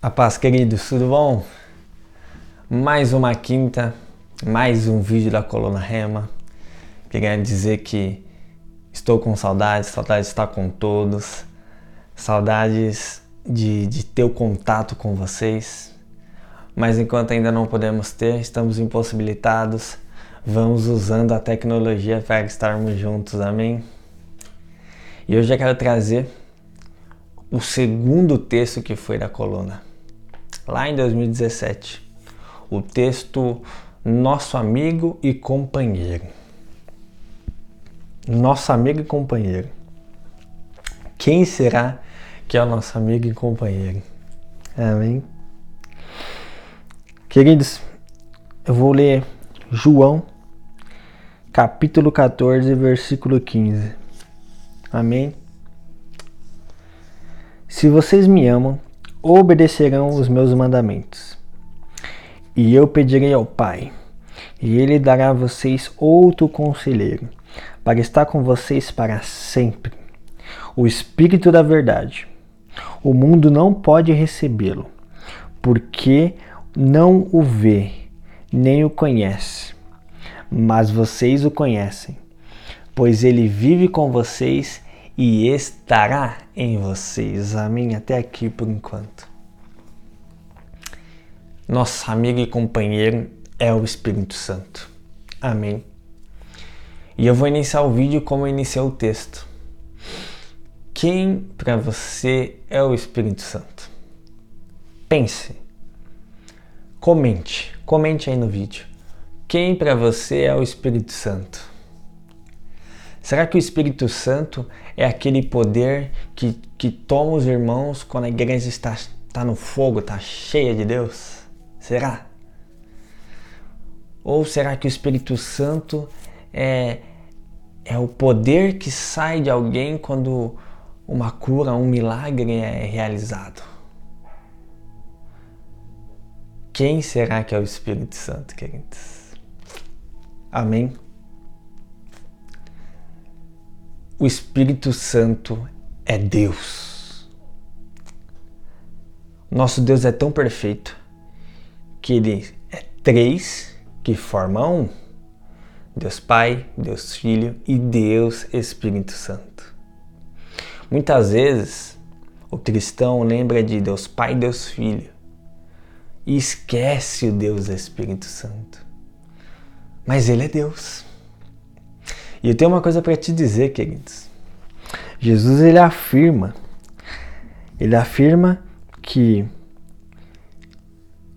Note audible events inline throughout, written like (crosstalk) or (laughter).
A paz, queridos, tudo bom? Mais uma quinta, mais um vídeo da Coluna Rema. Queria dizer que estou com saudades, saudades de estar com todos, saudades de, de ter o contato com vocês. Mas enquanto ainda não podemos ter, estamos impossibilitados, vamos usando a tecnologia para estarmos juntos, amém? E hoje eu quero trazer o segundo texto que foi da coluna lá em 2017. O texto Nosso Amigo e Companheiro. Nosso amigo e companheiro. Quem será que é o nosso amigo e companheiro? Amém? Queridos, eu vou ler João, capítulo 14, versículo 15. Amém? Se vocês me amam, obedecerão os meus mandamentos. E eu pedirei ao Pai, e ele dará a vocês outro conselheiro, para estar com vocês para sempre. O Espírito da Verdade. O mundo não pode recebê-lo, porque não o vê, nem o conhece. Mas vocês o conhecem, pois ele vive com vocês e estará em vocês. Amém? Até aqui por enquanto. Nosso amigo e companheiro é o Espírito Santo. Amém. E eu vou iniciar o vídeo como eu iniciei o texto. Quem para você é o Espírito Santo? Pense. Comente. Comente aí no vídeo. Quem para você é o Espírito Santo? Será que o Espírito Santo é aquele poder que, que toma os irmãos quando a igreja está, está no fogo, está cheia de Deus? Será? Ou será que o Espírito Santo é, é o poder que sai de alguém quando uma cura, um milagre é realizado? Quem será que é o Espírito Santo, queridos? Amém? O Espírito Santo é Deus. Nosso Deus é tão perfeito que ele é três que formam um: Deus Pai, Deus Filho e Deus Espírito Santo. Muitas vezes o cristão lembra de Deus Pai Deus Filho e esquece o Deus Espírito Santo. Mas ele é Deus. E eu tenho uma coisa para te dizer, queridos. Jesus ele afirma, ele afirma que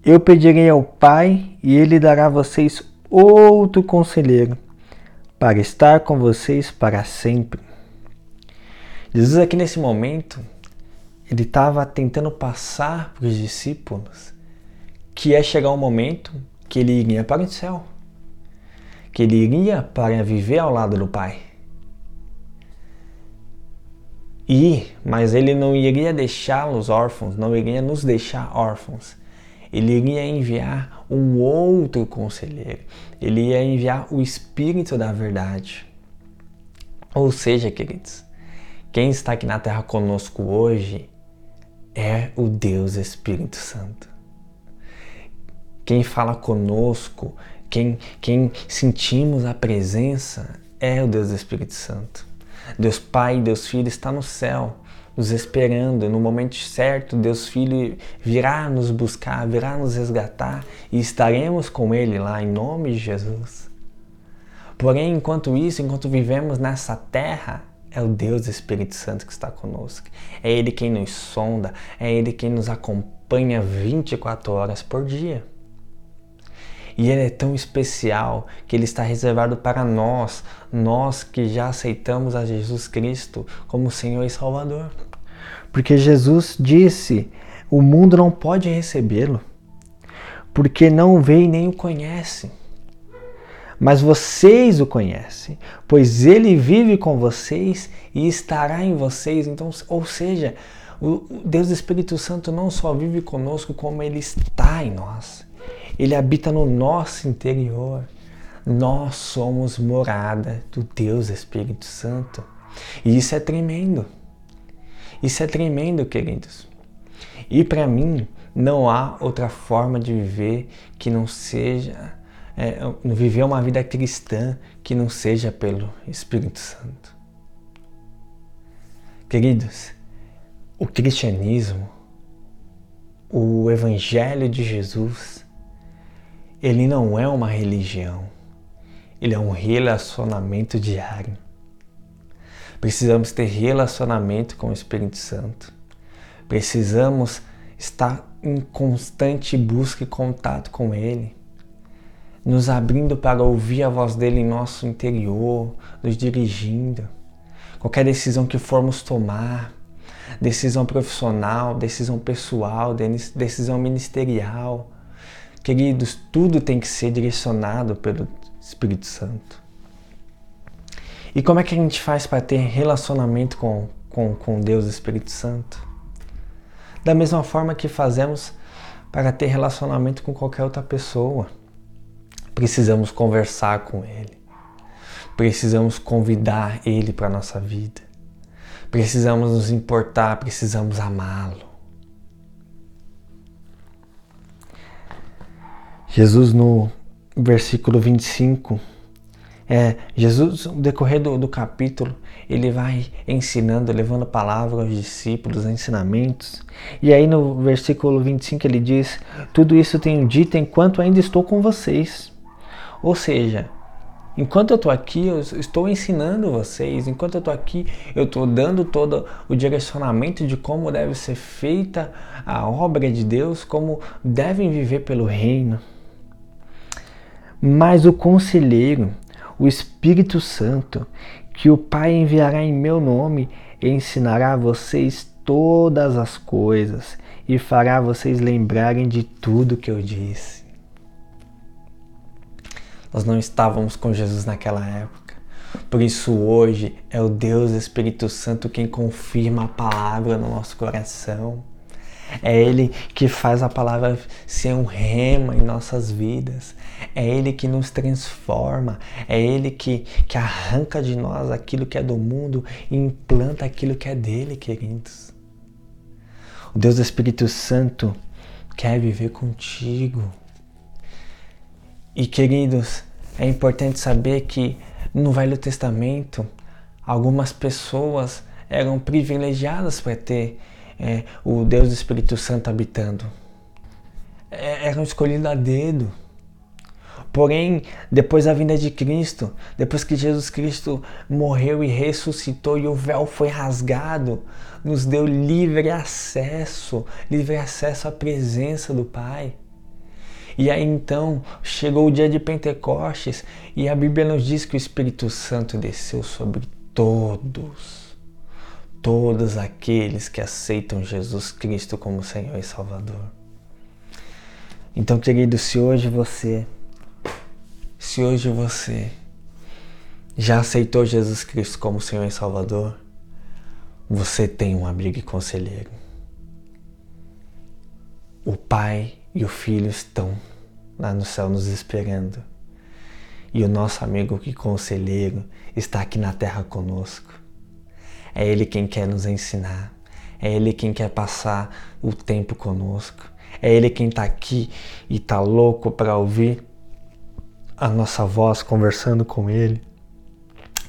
eu pedirei ao Pai e ele dará a vocês outro conselheiro para estar com vocês para sempre. Jesus aqui nesse momento, ele estava tentando passar para os discípulos que ia chegar um momento que ele iria para o céu que ele iria para viver ao lado do Pai. E, mas ele não iria deixá-los órfãos, não iria nos deixar órfãos. Ele iria enviar um outro conselheiro. Ele ia enviar o Espírito da Verdade. Ou seja, queridos, quem está aqui na terra conosco hoje é o Deus Espírito Santo. Quem fala conosco quem, quem sentimos a presença é o Deus do Espírito Santo. Deus Pai, Deus Filho está no céu, nos esperando. No momento certo, Deus Filho virá nos buscar, virá nos resgatar e estaremos com Ele lá em nome de Jesus. Porém, enquanto isso, enquanto vivemos nessa terra, é o Deus Espírito Santo que está conosco. É Ele quem nos sonda, é Ele quem nos acompanha 24 horas por dia. E ele é tão especial que ele está reservado para nós, nós que já aceitamos a Jesus Cristo como Senhor e Salvador. Porque Jesus disse: o mundo não pode recebê-lo, porque não vê e nem o conhece. Mas vocês o conhecem, pois ele vive com vocês e estará em vocês. Então, ou seja, o Deus Espírito Santo não só vive conosco, como ele está em nós. Ele habita no nosso interior. Nós somos morada do Deus Espírito Santo. E isso é tremendo. Isso é tremendo, queridos. E para mim, não há outra forma de viver que não seja é, viver uma vida cristã que não seja pelo Espírito Santo. Queridos, o cristianismo, o Evangelho de Jesus, ele não é uma religião, ele é um relacionamento diário. Precisamos ter relacionamento com o Espírito Santo. Precisamos estar em constante busca e contato com Ele, nos abrindo para ouvir a voz dele em nosso interior, nos dirigindo. Qualquer decisão que formos tomar, decisão profissional, decisão pessoal, decisão ministerial, queridos, tudo tem que ser direcionado pelo Espírito Santo. E como é que a gente faz para ter relacionamento com, com, com Deus Espírito Santo? Da mesma forma que fazemos para ter relacionamento com qualquer outra pessoa. Precisamos conversar com Ele. Precisamos convidar Ele para a nossa vida. Precisamos nos importar, precisamos amá-lo. Jesus, no versículo 25, é, Jesus, no decorrer do, do capítulo, ele vai ensinando, levando a palavra aos discípulos, ensinamentos. E aí no versículo 25 ele diz: Tudo isso tenho dito enquanto ainda estou com vocês. Ou seja, enquanto eu estou aqui, eu estou ensinando vocês. Enquanto eu estou aqui, eu estou dando todo o direcionamento de como deve ser feita a obra de Deus, como devem viver pelo reino. Mas o conselheiro, o Espírito Santo, que o Pai enviará em meu nome, ensinará a vocês todas as coisas e fará vocês lembrarem de tudo que eu disse. Nós não estávamos com Jesus naquela época. Por isso, hoje é o Deus Espírito Santo quem confirma a palavra no nosso coração. É Ele que faz a palavra ser um rema em nossas vidas. É Ele que nos transforma. É Ele que, que arranca de nós aquilo que é do mundo e implanta aquilo que é dele, queridos. O Deus do Espírito Santo quer viver contigo. E, queridos, é importante saber que no Velho Testamento algumas pessoas eram privilegiadas para ter é, o Deus do Espírito Santo habitando. É, eram escolhidos a dedo. Porém, depois da vinda de Cristo, depois que Jesus Cristo morreu e ressuscitou e o véu foi rasgado, nos deu livre acesso, livre acesso à presença do Pai. E aí então chegou o dia de Pentecostes e a Bíblia nos diz que o Espírito Santo desceu sobre todos todos aqueles que aceitam Jesus Cristo como Senhor e Salvador. Então, querido, se hoje você, se hoje você já aceitou Jesus Cristo como Senhor e Salvador, você tem um amigo e conselheiro. O Pai e o Filho estão lá no céu nos esperando. E o nosso amigo e conselheiro está aqui na terra conosco. É Ele quem quer nos ensinar. É Ele quem quer passar o tempo conosco. É Ele quem está aqui e está louco para ouvir a nossa voz conversando com Ele.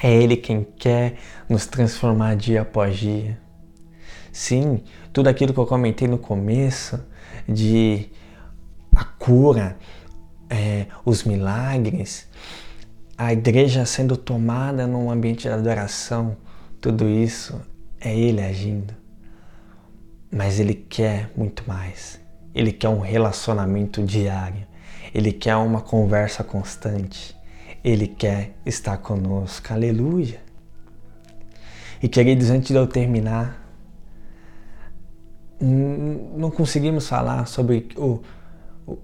É Ele quem quer nos transformar dia após dia. Sim, tudo aquilo que eu comentei no começo de a cura, é, os milagres, a igreja sendo tomada num ambiente de adoração, tudo isso é Ele agindo. Mas Ele quer muito mais. Ele quer um relacionamento diário. Ele quer uma conversa constante. Ele quer estar conosco. Aleluia. E queridos, antes de eu terminar, não conseguimos falar sobre o, o,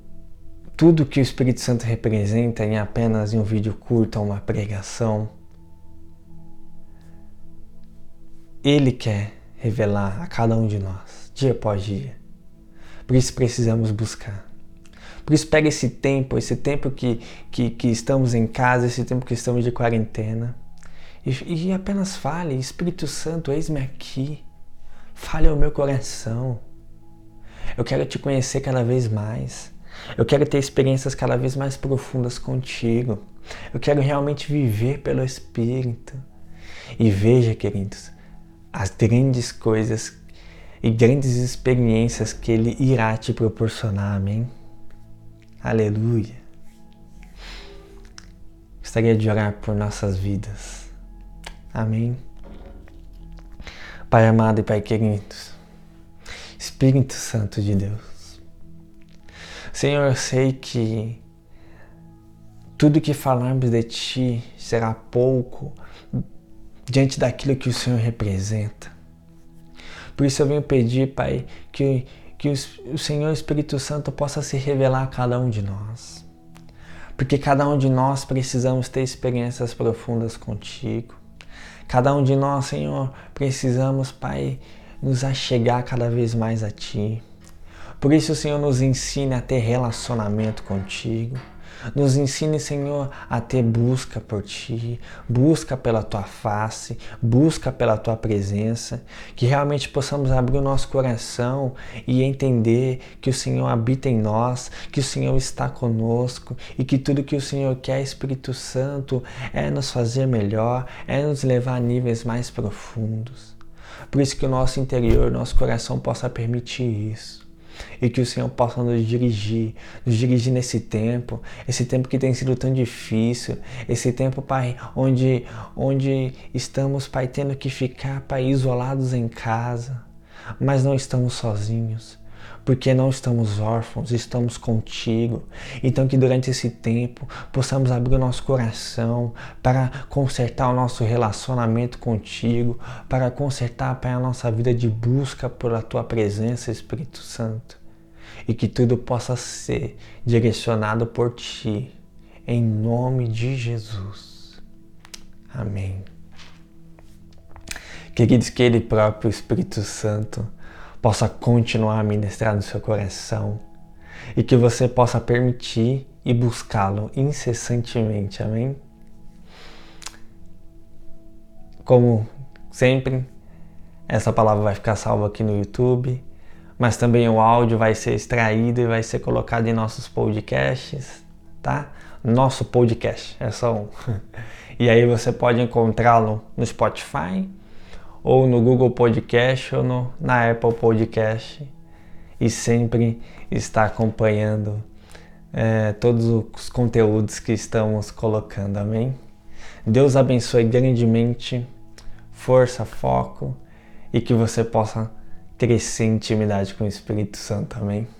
tudo que o Espírito Santo representa em apenas um vídeo curto, uma pregação. Ele quer revelar a cada um de nós, dia após dia. Por isso precisamos buscar. Por isso pega esse tempo, esse tempo que, que, que estamos em casa, esse tempo que estamos de quarentena, e, e apenas fale, Espírito Santo, eis-me aqui. Fale ao meu coração. Eu quero te conhecer cada vez mais. Eu quero ter experiências cada vez mais profundas contigo. Eu quero realmente viver pelo Espírito. E veja, queridos, as grandes coisas e grandes experiências que Ele irá te proporcionar. Amém? Aleluia. Gostaria de orar por nossas vidas. Amém. Pai amado e Pai querido, Espírito Santo de Deus. Senhor, eu sei que tudo que falarmos de Ti será pouco diante daquilo que o Senhor representa. Por isso eu venho pedir, Pai, que, que o Senhor Espírito Santo possa se revelar a cada um de nós. Porque cada um de nós precisamos ter experiências profundas contigo. Cada um de nós, Senhor, precisamos, Pai, nos achegar cada vez mais a Ti. Por isso, Senhor, nos ensine a ter relacionamento contigo. Nos ensine, Senhor, a ter busca por Ti, busca pela Tua face, busca pela Tua presença, que realmente possamos abrir o nosso coração e entender que o Senhor habita em nós, que o Senhor está conosco e que tudo que o Senhor quer, Espírito Santo, é nos fazer melhor, é nos levar a níveis mais profundos. Por isso que o nosso interior, nosso coração possa permitir isso e que o Senhor possa nos dirigir, nos dirigir nesse tempo, esse tempo que tem sido tão difícil, esse tempo, Pai, onde, onde estamos, Pai, tendo que ficar, Pai, isolados em casa, mas não estamos sozinhos porque não estamos órfãos, estamos contigo. Então, que durante esse tempo possamos abrir o nosso coração para consertar o nosso relacionamento contigo, para consertar, Pai, a nossa vida de busca pela tua presença, Espírito Santo. E que tudo possa ser direcionado por ti, em nome de Jesus. Amém. Queridos, que Ele próprio, Espírito Santo, possa continuar a ministrar no seu coração e que você possa permitir e buscá-lo incessantemente. Amém? Como sempre, essa palavra vai ficar salva aqui no YouTube, mas também o áudio vai ser extraído e vai ser colocado em nossos podcasts, tá? Nosso podcast, é só um. (laughs) E aí você pode encontrá-lo no Spotify, ou no Google Podcast ou no, na Apple Podcast e sempre está acompanhando é, todos os conteúdos que estamos colocando. Amém? Deus abençoe grandemente, força, foco e que você possa crescer em intimidade com o Espírito Santo. Amém?